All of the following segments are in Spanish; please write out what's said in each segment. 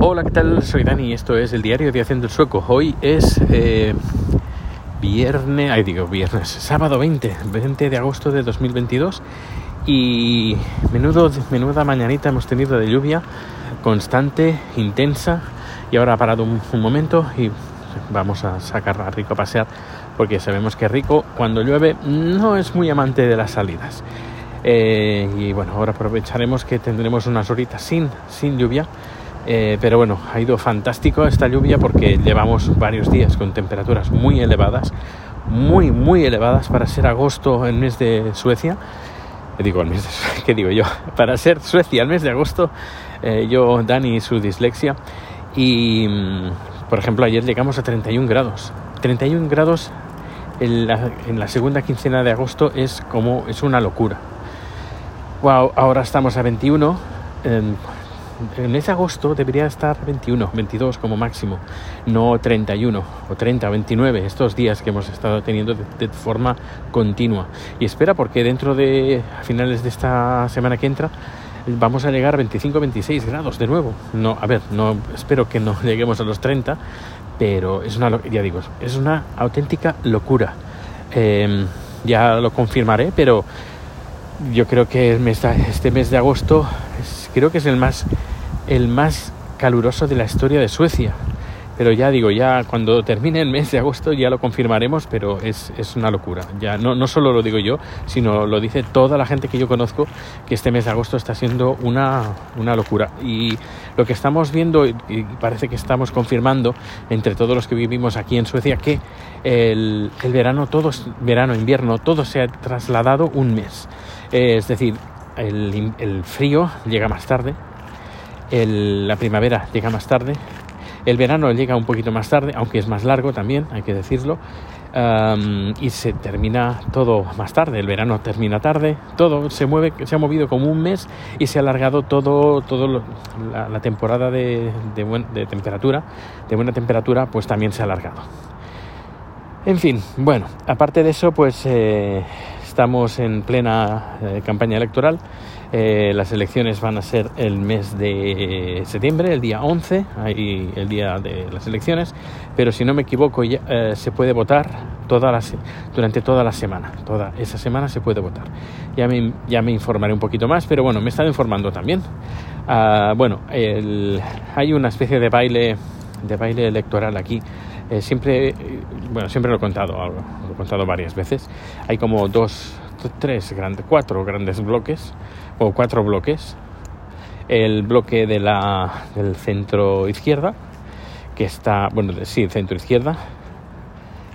Hola, ¿qué tal? Soy Dani y esto es el diario de Haciendo el Sueco. Hoy es eh, viernes, ay digo viernes, sábado 20, 20 de agosto de 2022 y menudo, menuda mañanita hemos tenido de lluvia constante, intensa y ahora ha parado un, momento y vamos a sacar a Rico a pasear porque sabemos que Rico cuando llueve no es muy amante de las salidas. Eh, y bueno, ahora aprovecharemos que tendremos unas horitas sin, sin lluvia. Eh, pero bueno, ha ido fantástico esta lluvia porque llevamos varios días con temperaturas muy elevadas, muy, muy elevadas para ser agosto, el mes de Suecia. Eh, digo, el mes de ¿qué digo yo? Para ser Suecia, el mes de agosto, yo, Dani y su dislexia. Y, mm, por ejemplo, ayer llegamos a 31 grados. 31 grados en la segunda quincena de agosto es como, es una locura Wow, ahora estamos a 21. En, en ese agosto debería estar 21, 22 como máximo, no 31 o 30 o 29 estos días que hemos estado teniendo de, de, forma continua. Y espera porque dentro de finales de esta semana que entra vamos a llegar a 25, 26 grados de nuevo. No, a ver, no espero que no lleguemos a los 30, pero es una ya digo, es una auténtica locura. Eh, ya lo confirmaré, pero yo creo que este mes de agosto es, creo que es el más, el más caluroso de la historia de Suecia. Pero ya digo, ya cuando termine el mes de agosto ya lo confirmaremos, pero es, es una locura. Ya no, no, solo lo digo yo, sino lo dice toda la gente que yo conozco, que este mes de agosto está siendo una, una locura. Y lo que estamos viendo, y parece que estamos confirmando entre todos los que vivimos aquí en Suecia, que el, el verano, todo, verano, invierno, todo se ha trasladado un mes. Es decir, el, frío llega más tarde, la primavera llega más tarde, el verano llega un poquito más tarde, aunque es más largo también, hay que decirlo, y se termina todo más tarde, el verano termina tarde, todo se mueve, se ha movido como un mes y se ha alargado todo, la, temporada de, de, buen, de temperatura, de buena temperatura, pues también se ha alargado. En fin, bueno, aparte de eso, pues eh, estamos en plena eh, campaña electoral. Eh, las elecciones van a ser el mes de septiembre, el día 11, ahí el día de las elecciones, pero si no me equivoco ya, eh, se puede votar toda la, durante toda la semana, toda esa semana se puede votar. Ya me, ya me informaré un poquito más, pero bueno, me estado informando también. Uh, bueno, el, hay una especie de baile, de baile electoral aquí eh, siempre, bueno, siempre lo he contado, lo he contado varias veces. Hay como dos, tres grandes, cuatro grandes bloques o cuatro bloques. El bloque de la, del centro izquierda, que está, bueno, sí, centro izquierda,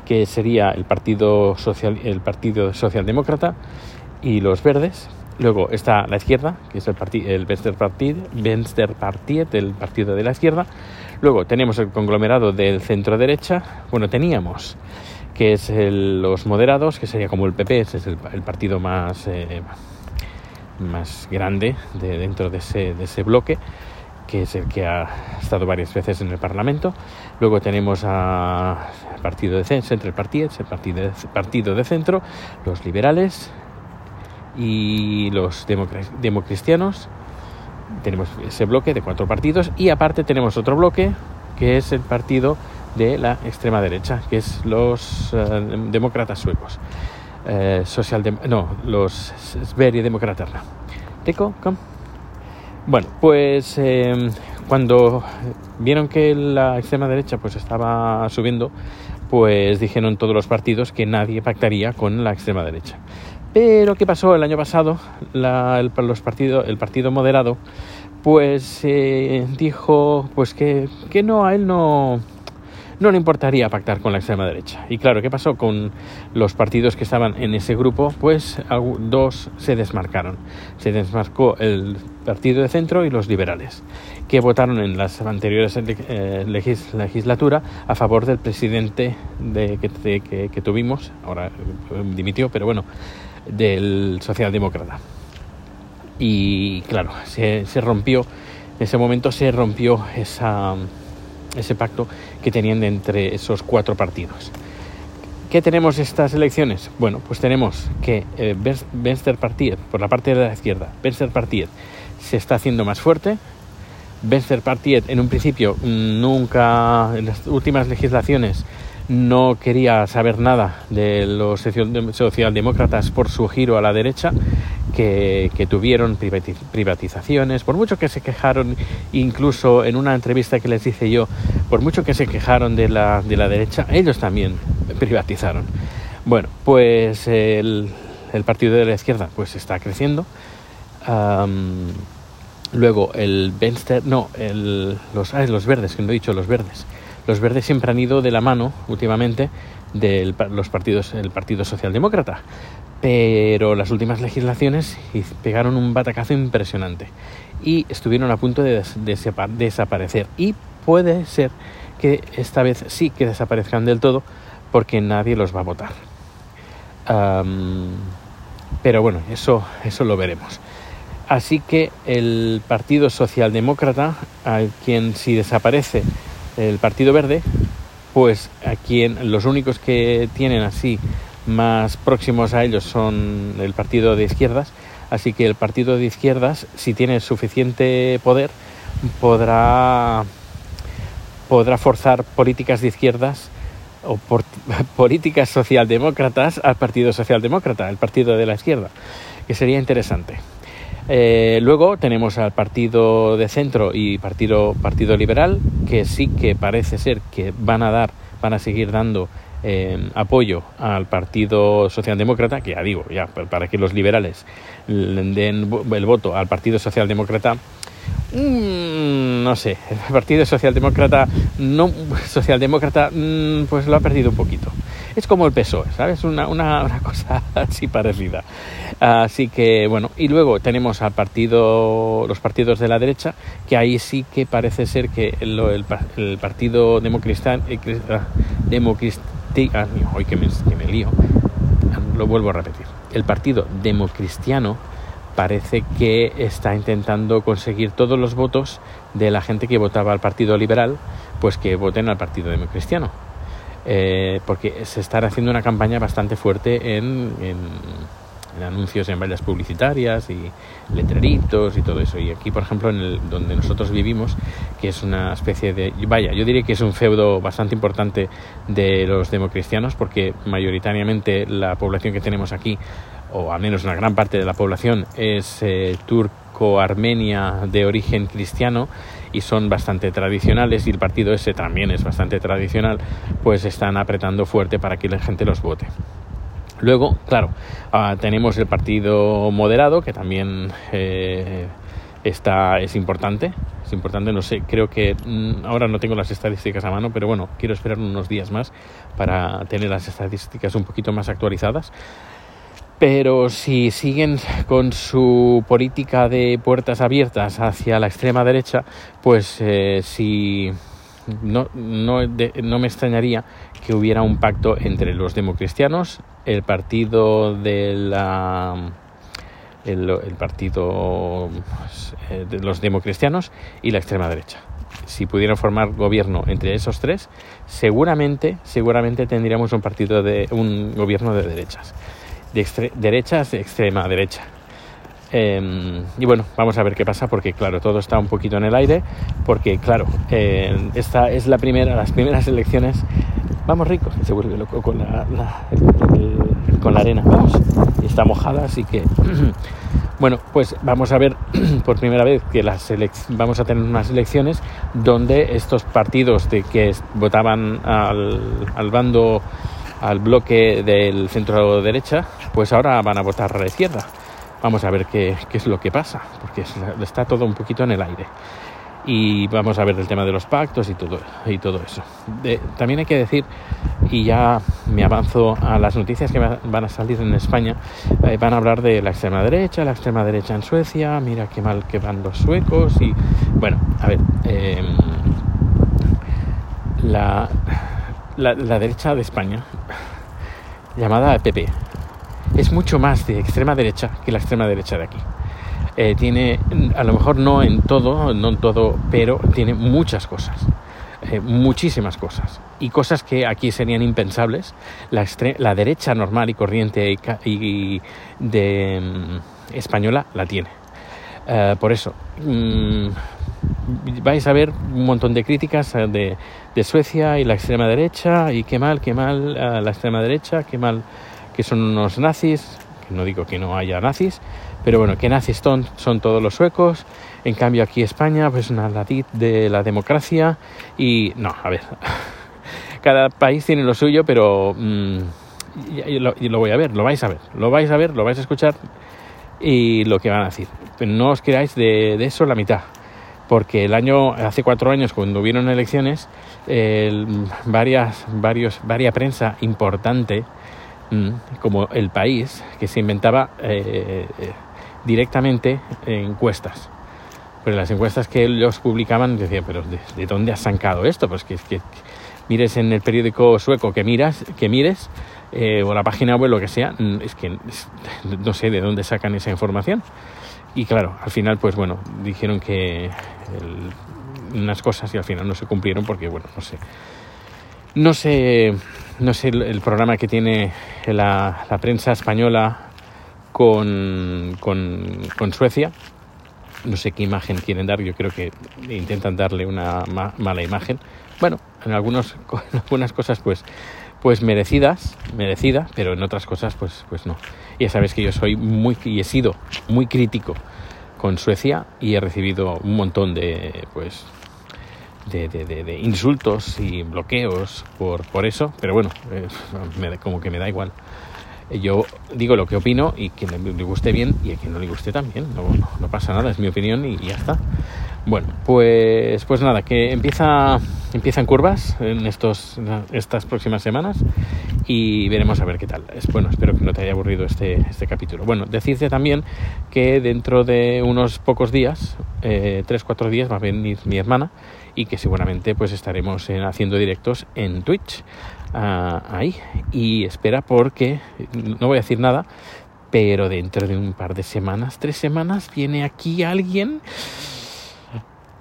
que sería el Partido Social, el Partido Socialdemócrata y los Verdes. Luego está la izquierda, que es el, partido, el Venstrepartiet, el partido de la izquierda. Luego tenemos el conglomerado del centro derecha. Bueno, teníamos que es el, los moderados, que sería como el PP, ese es el, partido más, eh, más grande de, dentro de ese, de ese bloque que es el que ha estado varias veces en el Parlamento. Luego tenemos al partido de centro, el partido, el partido partido de centro, los liberales, y los democristianos. Tenemos ese bloque de cuatro partidos y aparte tenemos otro bloque que es el partido de la extrema derecha, que es los uh, demócratas suecos. Uh, social no, los Sverigedemokraterna. Teco, come. Bueno, pues eh, cuando vieron que la extrema derecha pues estaba subiendo, pues dijeron todos los partidos que nadie pactaría con la extrema derecha. Pero ¿qué pasó el año pasado? La, el, los partido, el partido moderado pues eh, dijo pues que, que no, a él no, no le importaría pactar con la extrema derecha. Y claro, ¿qué pasó con los partidos que estaban en ese grupo? Pues dos se desmarcaron. Se desmarcó el partido de centro y los liberales, que votaron en las anteriores eh, legis legislatura a favor del presidente de, que, tuvimos, ahora dimitió, pero bueno, del socialdemócrata. Y claro, se, se, rompió, en ese momento se rompió esa, ese pacto que tenían entre esos cuatro partidos. ¿Qué tenemos estas elecciones? Bueno, pues tenemos que eh, Venster Partiet, por la parte de la izquierda, Venster Partiet se está haciendo más fuerte, Venster Partiet en un principio nunca, en las últimas legislaciones, no quería saber nada de los socialdemócratas por su giro a la derecha, que, tuvieron privatizaciones, por mucho que se quejaron, incluso en una entrevista que les hice yo, por mucho que se quejaron de la, de la derecha, ellos también privatizaron. Bueno, pues el, el partido de la izquierda pues está creciendo. Luego el Benster, no, el, los, ah, los verdes, que no he dicho los verdes. Los verdes siempre han ido de la mano últimamente de los partidos, el Partido Socialdemócrata, pero las últimas legislaciones pegaron un batacazo impresionante y estuvieron a punto de, desaparecer. Y puede ser que esta vez sí que desaparezcan del todo porque nadie los va a votar. pero bueno, eso, eso lo veremos. Así que el Partido Socialdemócrata, a quien si desaparece el Partido Verde, pues a quien los únicos que tienen así más próximos a ellos son el partido de izquierdas, así que el partido de izquierdas, si tiene suficiente poder, podrá, podrá forzar políticas de izquierdas o políticas socialdemócratas al partido socialdemócrata, el partido de la izquierda, que sería interesante. Eh, luego tenemos al partido de centro y partido, partido liberal, que sí que parece ser que van a dar, van a seguir dando eh, apoyo al Partido Socialdemócrata, que ya digo, ya para que los liberales den el voto al Partido Socialdemócrata, Mm, no sé, el Partido Socialdemócrata, no, Socialdemócrata, mm, pues lo ha perdido un poquito. Es como el PSOE, ¿sabes? Una, una, cosa así parecida. Así que, bueno, y luego tenemos al partido, los partidos de la derecha, que ahí sí que parece ser que el, el, Partido Democristiano, eh, ah, ah, que me, que me lío, lo vuelvo a repetir. El Partido Democristiano parece que está intentando conseguir todos los votos de la gente que votaba al Partido Liberal, pues que voten al Partido Democristiano. Eh, porque se está haciendo una campaña bastante fuerte en, anuncios en vallas publicitarias y letreritos y todo eso. Y aquí, por ejemplo, en el, donde nosotros vivimos, que es una especie de... Vaya, yo diría que es un feudo bastante importante de los democristianos, porque mayoritariamente la población que tenemos aquí o al menos una gran parte de la población, es eh, turco-armenia de origen cristiano y son bastante tradicionales y el partido ese también es bastante tradicional, pues están apretando fuerte para que la gente los vote. Luego, claro, ah, tenemos el partido moderado, que también eh, está, es importante. Es importante, no sé, creo que mm, ahora no tengo las estadísticas a mano, pero bueno, quiero esperar unos días más para tener las estadísticas un poquito más actualizadas pero si siguen con su política de puertas abiertas hacia la extrema derecha, pues eh, no, no, no, me extrañaría que hubiera un pacto entre los democristianos, el partido de la el, partido eh, de los democristianos y la extrema derecha. Si pudieran formar gobierno entre esos tres, seguramente, seguramente tendríamos un partido de un gobierno de derechas de derecha de extrema derecha. Em, y bueno, vamos a ver qué pasa porque claro, todo está un poquito en el aire porque claro, eh, esta es la primera, las primeras elecciones. Vamos ricos, se vuelve loco con la, con la arena, vamos, está mojada, así que bueno, pues vamos a ver por primera vez que las vamos a tener unas elecciones donde estos partidos de que votaban al, al bando al bloque del centro derecha, pues ahora van a votar a la izquierda. Vamos a ver qué, es lo que pasa, porque está todo un poquito en el aire. Y vamos a ver el tema de los pactos y todo, y todo eso. también hay que decir, y ya me avanzo a las noticias que van a salir en España, eh, van a hablar de la extrema derecha, la extrema derecha en Suecia, mira qué mal que van los suecos y bueno, a ver, em, la, la, derecha de España, llamada PP, es mucho más de extrema derecha que la extrema derecha de aquí. Eh, tiene, a lo mejor no en todo, no en todo, pero tiene muchas cosas. Eh, muchísimas cosas y cosas que aquí serían impensables la, la derecha normal y corriente y, de mm, española la tiene eh, por eso mm, vais a ver un montón de críticas eh, de, de Suecia y la extrema derecha y qué mal, qué mal a la extrema derecha, qué mal que son unos nazis, que no digo que no haya nazis, pero bueno, que nazis son, son todos los suecos, en cambio aquí España pues una latid de la democracia y no, a ver, cada país tiene lo suyo, pero mm, y, lo, voy a ver, lo vais a ver, lo vais a ver, lo vais a escuchar y lo que van a decir. No os queráis de eso la mitad porque el año, hace cuatro años, cuando hubieron elecciones, el, varias, varios, varias prensa importante, mm, como El País, que se inventaba eh, directamente encuestas. Pero las encuestas que ellos publicaban, decían, pero ¿de, de dónde has sacado esto? Pues que, que, mires en el periódico sueco que miras, que mires, eh, o la página web, lo que sea, mm, es que no sé de dónde sacan esa información. Y claro, al final, pues bueno, dijeron que unas cosas y al final no se cumplieron porque, bueno, no sé. No sé, no sé el, programa que tiene la, la prensa española con, con, con, Suecia. No sé qué imagen quieren dar, yo creo que intentan darle una ma mala imagen. Bueno, en, algunos, en algunas cosas pues, pues merecidas, merecida, pero en otras cosas pues, pues no. Ya sabes que yo soy muy y he sido muy crítico con Suecia y he recibido un montón de pues de, de, de, insultos y bloqueos por, por eso, pero bueno, eh, me, como que me da igual. Yo digo lo que opino y que le guste bien y a quien no le guste también, no, no, no pasa nada, es mi opinión y ya está. Bueno, pues, pues nada, que empieza, empiezan curvas en estos, estas próximas semanas y veremos a ver qué tal. Es, bueno, espero que no te haya aburrido este, este capítulo. Bueno, decirte también que dentro de unos pocos días, eh, tres, cuatro días, va a venir mi hermana y que seguramente pues estaremos en, haciendo directos en Twitch uh, ahí. Y espera porque, no voy a decir nada, pero dentro de un par de semanas, tres semanas, viene aquí alguien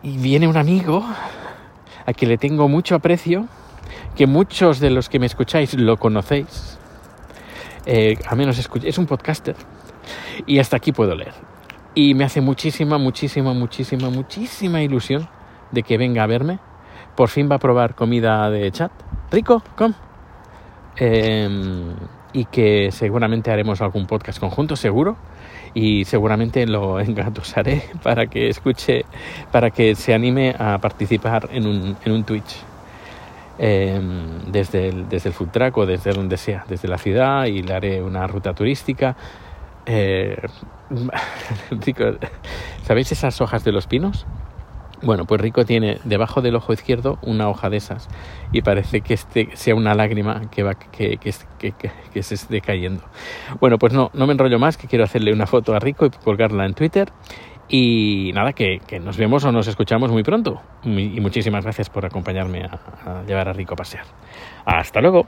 y viene un amigo a quien le tengo mucho aprecio, que muchos de los que me escucháis lo conocéis, eh, a menos es un podcaster, y hasta aquí puedo leer. Y me hace muchísima, muchísima, muchísima, muchísima ilusión de que venga a verme. Por fin va a probar comida de chat. Rico, com. Eh, y que seguramente haremos algún podcast conjunto, seguro y seguramente lo engatusaré para que escuche, para que se anime a participar en un, en un Twitch. Eh, desde, el, desde el food o desde donde sea, desde la ciudad y le haré una ruta turística. Eh, ¿Sabéis esas hojas de los pinos? Bueno, pues Rico tiene debajo del ojo izquierdo una hoja de esas y parece que este sea una lágrima que, va, que, que, que, que se esté cayendo. Bueno, pues no, no me enrollo más, que quiero hacerle una foto a Rico y colgarla en Twitter. Y nada, que, que nos vemos o nos escuchamos muy pronto. Y muchísimas gracias por acompañarme a, a llevar a Rico a pasear. Hasta luego.